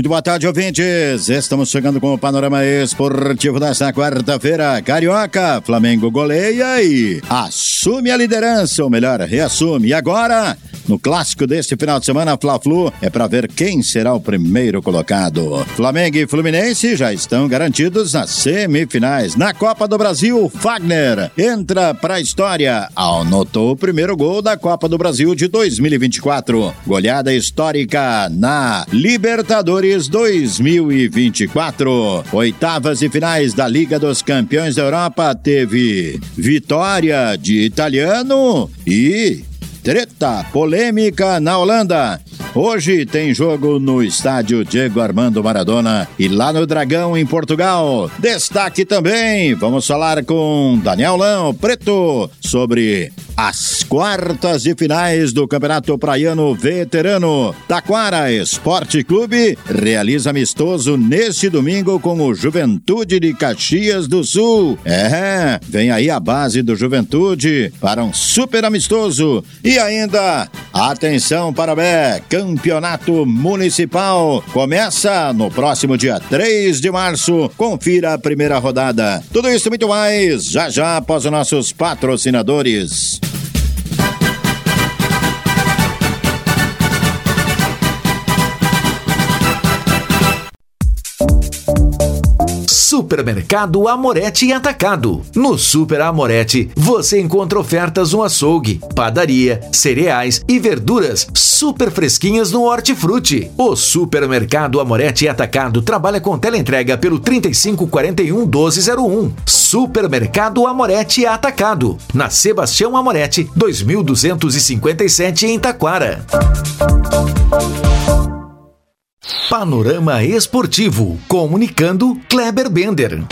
Muito boa tarde, ouvintes. Estamos chegando com o panorama esportivo desta quarta-feira. Carioca, Flamengo goleia e assume a liderança, ou melhor, reassume. E agora, no clássico deste final de semana, Fla-Flu, é para ver quem será o primeiro colocado. Flamengo e Fluminense já estão garantidos nas semifinais. Na Copa do Brasil, Fagner entra para a história. Anotou o primeiro gol da Copa do Brasil de 2024. Goleada histórica na Libertadores 2024. Oitavas e finais da Liga dos Campeões da Europa teve vitória de italiano e polêmica na Holanda. Hoje tem jogo no estádio Diego Armando Maradona e lá no Dragão, em Portugal. Destaque também, vamos falar com Daniel Lão Preto sobre as quartas e finais do Campeonato Praiano Veterano. Taquara Esporte Clube realiza amistoso neste domingo com o Juventude de Caxias do Sul. É, vem aí a base do Juventude para um super amistoso. E ainda, atenção para Bé, Campeonato Municipal começa no próximo dia 3 de março. Confira a primeira rodada. Tudo isso e muito mais já já após os nossos patrocinadores. Supermercado Amorete Atacado. No Super Amorete, você encontra ofertas no açougue, padaria, cereais e verduras super fresquinhas no Hortifruti. O Supermercado Amorete e Atacado trabalha com teleentrega pelo 3541 1201. Supermercado Amorete e Atacado. Na Sebastião Amorete, 2257 em Taquara. Panorama Esportivo, comunicando Kleber Bender.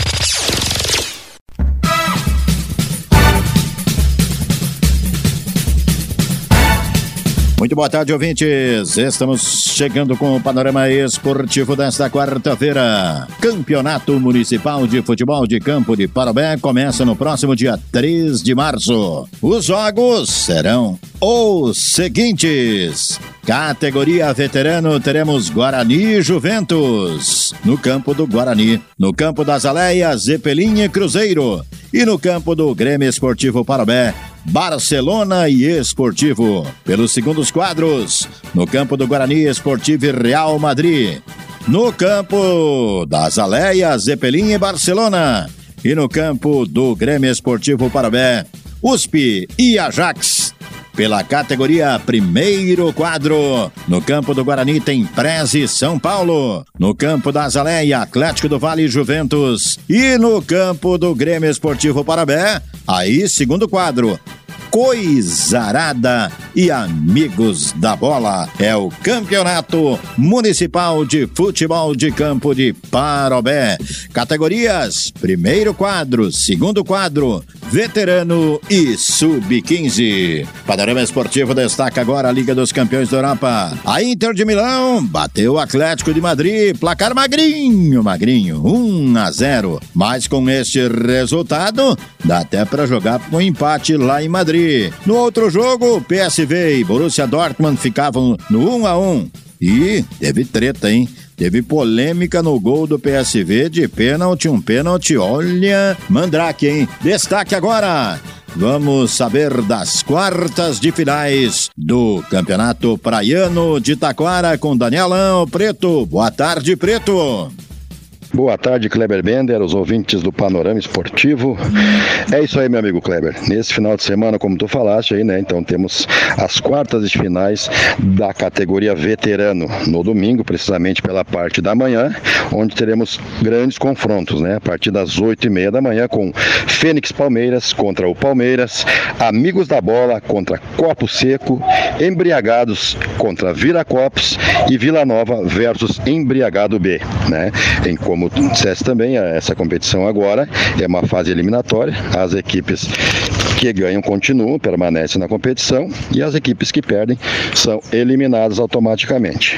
Muito boa tarde, ouvintes. Estamos chegando com o panorama esportivo desta quarta-feira. Campeonato Municipal de Futebol de Campo de Parobé começa no próximo dia 3 de março. Os jogos serão os seguintes. Categoria veterano, teremos Guarani e Juventus. No campo do Guarani. No campo das Aleias, Zeppelin e Cruzeiro. E no campo do Grêmio Esportivo Parobé, Barcelona e Esportivo. Pelos segundos quadros, no campo do Guarani Esportivo e Real Madrid. No campo das Aleias, Zeppelin e Barcelona. E no campo do Grêmio Esportivo Parabé, USP e Ajax. Pela categoria primeiro quadro, no campo do Guarani tem Preze São Paulo. No campo da Azaleia, Atlético do Vale Juventus. E no campo do Grêmio Esportivo Parabé, aí segundo quadro, Coisarada e Amigos da Bola. É o Campeonato Municipal de Futebol de Campo de Parobé. Categorias: primeiro quadro, segundo quadro, veterano e sub-15. Panorama Esportivo destaca agora a Liga dos Campeões da Europa. A Inter de Milão bateu o Atlético de Madrid, placar magrinho, magrinho, 1 a 0. Mas com este resultado, dá até para jogar com um empate lá em Madrid. No outro jogo, PSV e Borussia Dortmund ficavam no 1 a 1. E teve treta, hein? Teve polêmica no gol do PSV de pênalti, um pênalti, olha, mandrake, hein? Destaque agora! Vamos saber das quartas de finais do Campeonato Praiano de Taquara com Danielão Preto. Boa tarde, Preto. Boa tarde, Kleber Bender, os ouvintes do Panorama Esportivo. É isso aí, meu amigo Kleber. Nesse final de semana, como tu falaste aí, né? Então temos as quartas de finais da categoria veterano no domingo, precisamente pela parte da manhã, onde teremos grandes confrontos, né? A partir das oito e meia da manhã com Fênix Palmeiras contra o Palmeiras, Amigos da Bola contra Copo Seco, Embriagados contra Viracopos e Vila Nova versus Embriagado B, né? Em como tu disseste também, essa competição agora é uma fase eliminatória, as equipes que ganham continuam, permanecem na competição e as equipes que perdem são eliminadas automaticamente.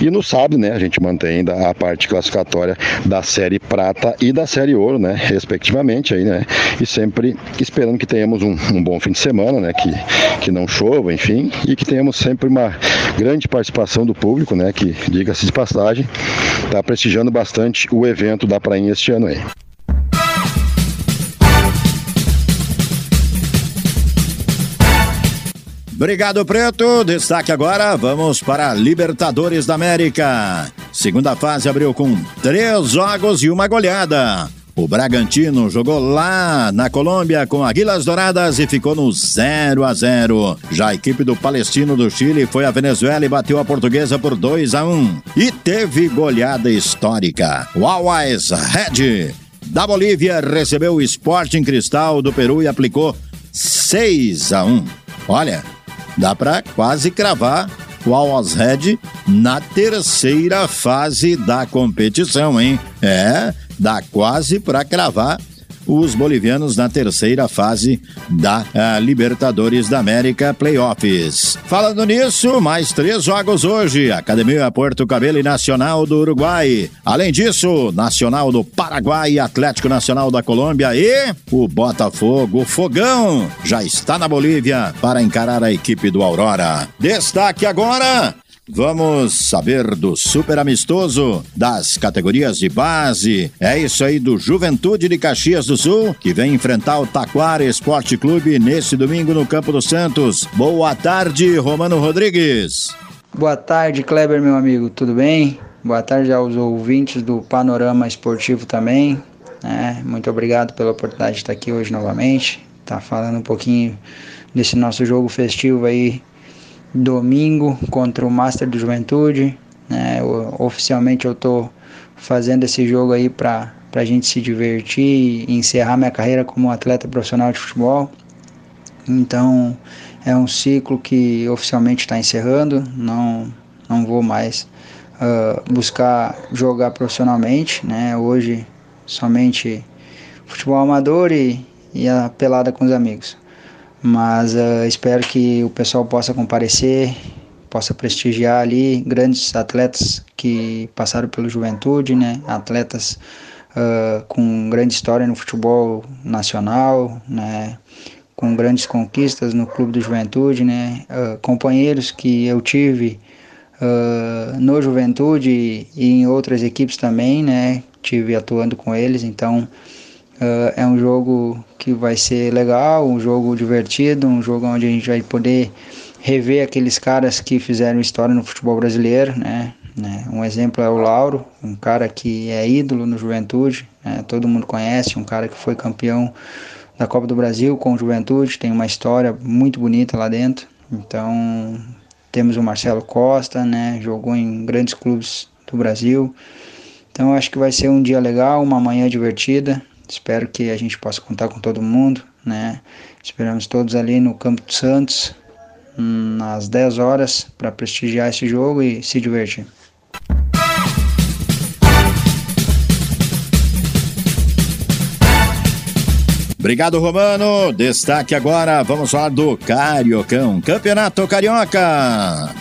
E no sábado, né, a gente mantém ainda a parte classificatória da série prata e da série ouro, né, respectivamente aí, né, e sempre esperando que tenhamos um, um bom fim de semana, né, que, que não chova, enfim, e que tenhamos sempre uma grande participação do público, né, que diga-se de passagem, está prestigiando bastante o evento da Prainha este ano aí. Obrigado, Preto. Destaque agora, vamos para Libertadores da América. Segunda fase abriu com três jogos e uma goleada. O Bragantino jogou lá na Colômbia com Aguilas Douradas e ficou no 0 a 0. Já a equipe do Palestino do Chile foi à Venezuela e bateu a portuguesa por 2 a 1. E teve goleada histórica. O Always Red da Bolívia recebeu o Sporting Cristal do Peru e aplicou 6 a 1. Olha, dá para quase cravar Always Red na terceira fase da competição, hein? É, dá quase para cravar os bolivianos na terceira fase da uh, Libertadores da América Playoffs. Falando nisso, mais três jogos hoje: Academia Porto Cabelo e Nacional do Uruguai. Além disso, Nacional do Paraguai, Atlético Nacional da Colômbia e o Botafogo Fogão já está na Bolívia para encarar a equipe do Aurora. Destaque agora Vamos saber do super amistoso das categorias de base. É isso aí do Juventude de Caxias do Sul, que vem enfrentar o Taquara Esporte Clube nesse domingo no Campo dos Santos. Boa tarde, Romano Rodrigues. Boa tarde, Kleber, meu amigo, tudo bem? Boa tarde aos ouvintes do Panorama Esportivo também. É, muito obrigado pela oportunidade de estar aqui hoje novamente. Tá falando um pouquinho desse nosso jogo festivo aí domingo contra o Master do Juventude. Né? Eu, oficialmente eu tô fazendo esse jogo aí para a gente se divertir e encerrar minha carreira como atleta profissional de futebol. Então é um ciclo que oficialmente está encerrando. Não, não vou mais uh, buscar jogar profissionalmente. Né? Hoje somente futebol amador e, e a pelada com os amigos. Mas uh, espero que o pessoal possa comparecer, possa prestigiar ali grandes atletas que passaram pelo Juventude, né? Atletas uh, com grande história no futebol nacional, né? Com grandes conquistas no clube do Juventude, né? Uh, companheiros que eu tive no Juventude e em outras equipes também, né? Tive atuando com eles, então Uh, é um jogo que vai ser legal, um jogo divertido, um jogo onde a gente vai poder rever aqueles caras que fizeram história no futebol brasileiro, né? né? Um exemplo é o Lauro, um cara que é ídolo no Juventude, né? todo mundo conhece, um cara que foi campeão da Copa do Brasil com o Juventude, tem uma história muito bonita lá dentro. Então temos o Marcelo Costa, né? Jogou em grandes clubes do Brasil. Então acho que vai ser um dia legal, uma manhã divertida. Espero que a gente possa contar com todo mundo, né? Esperamos todos ali no Campo dos Santos, às 10 horas, para prestigiar esse jogo e se divertir. Obrigado, Romano. Destaque agora, vamos falar do Cariocão, Campeonato Carioca.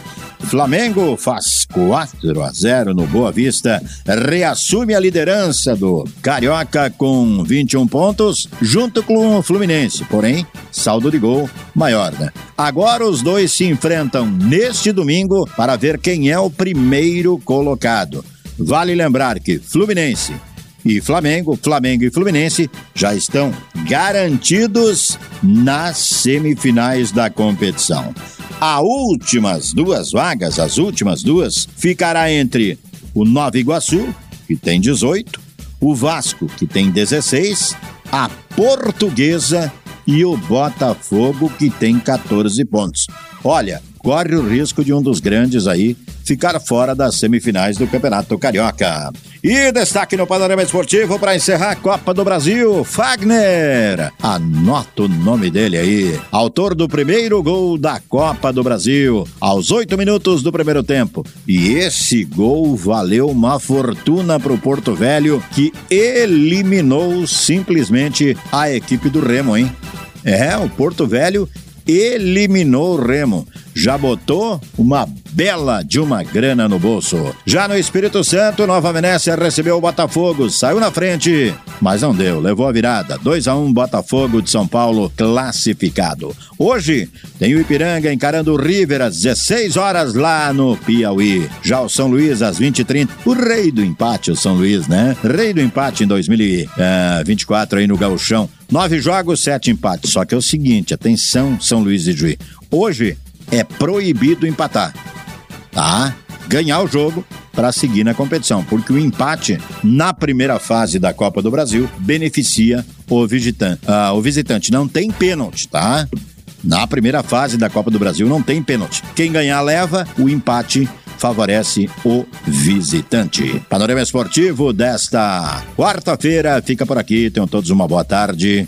Flamengo faz 4 a 0 no Boa Vista, reassume a liderança do Carioca com 21 pontos, junto com o Fluminense, porém, saldo de gol maior, né? Agora os dois se enfrentam neste domingo para ver quem é o primeiro colocado. Vale lembrar que Fluminense e Flamengo, Flamengo e Fluminense já estão garantidos nas semifinais da competição. As últimas duas vagas, as últimas duas, ficará entre o Nova Iguaçu, que tem 18, o Vasco, que tem 16, a Portuguesa e o Botafogo, que tem 14 pontos. Olha, corre o risco de um dos grandes aí ficar fora das semifinais do Campeonato Carioca. E destaque no panorama esportivo para encerrar a Copa do Brasil, Fagner. Anota o nome dele aí. Autor do primeiro gol da Copa do Brasil, aos oito minutos do primeiro tempo. E esse gol valeu uma fortuna para o Porto Velho, que eliminou simplesmente a equipe do Remo, hein? É, o Porto Velho eliminou o Remo. Já botou uma bela de uma grana no bolso. Já no Espírito Santo, Nova Venécia recebeu o Botafogo, saiu na frente, mas não deu, levou a virada. 2 a 1 um, Botafogo de São Paulo classificado. Hoje tem o Ipiranga encarando o River às 16 horas lá no Piauí. Já o São Luís às 20 h 30 o rei do empate, o São Luís, né? Rei do empate em 2024 aí no Gauchão. Nove jogos, sete empates. Só que é o seguinte, atenção, São Luís e Juiz. Hoje é proibido empatar tá? Ganhar o jogo para seguir na competição, porque o empate na primeira fase da Copa do Brasil beneficia o visitante. Ah, o visitante não tem pênalti, tá? Na primeira fase da Copa do Brasil não tem pênalti. Quem ganhar leva, o empate favorece o visitante. Panorama Esportivo desta quarta-feira fica por aqui. Tenham todos uma boa tarde.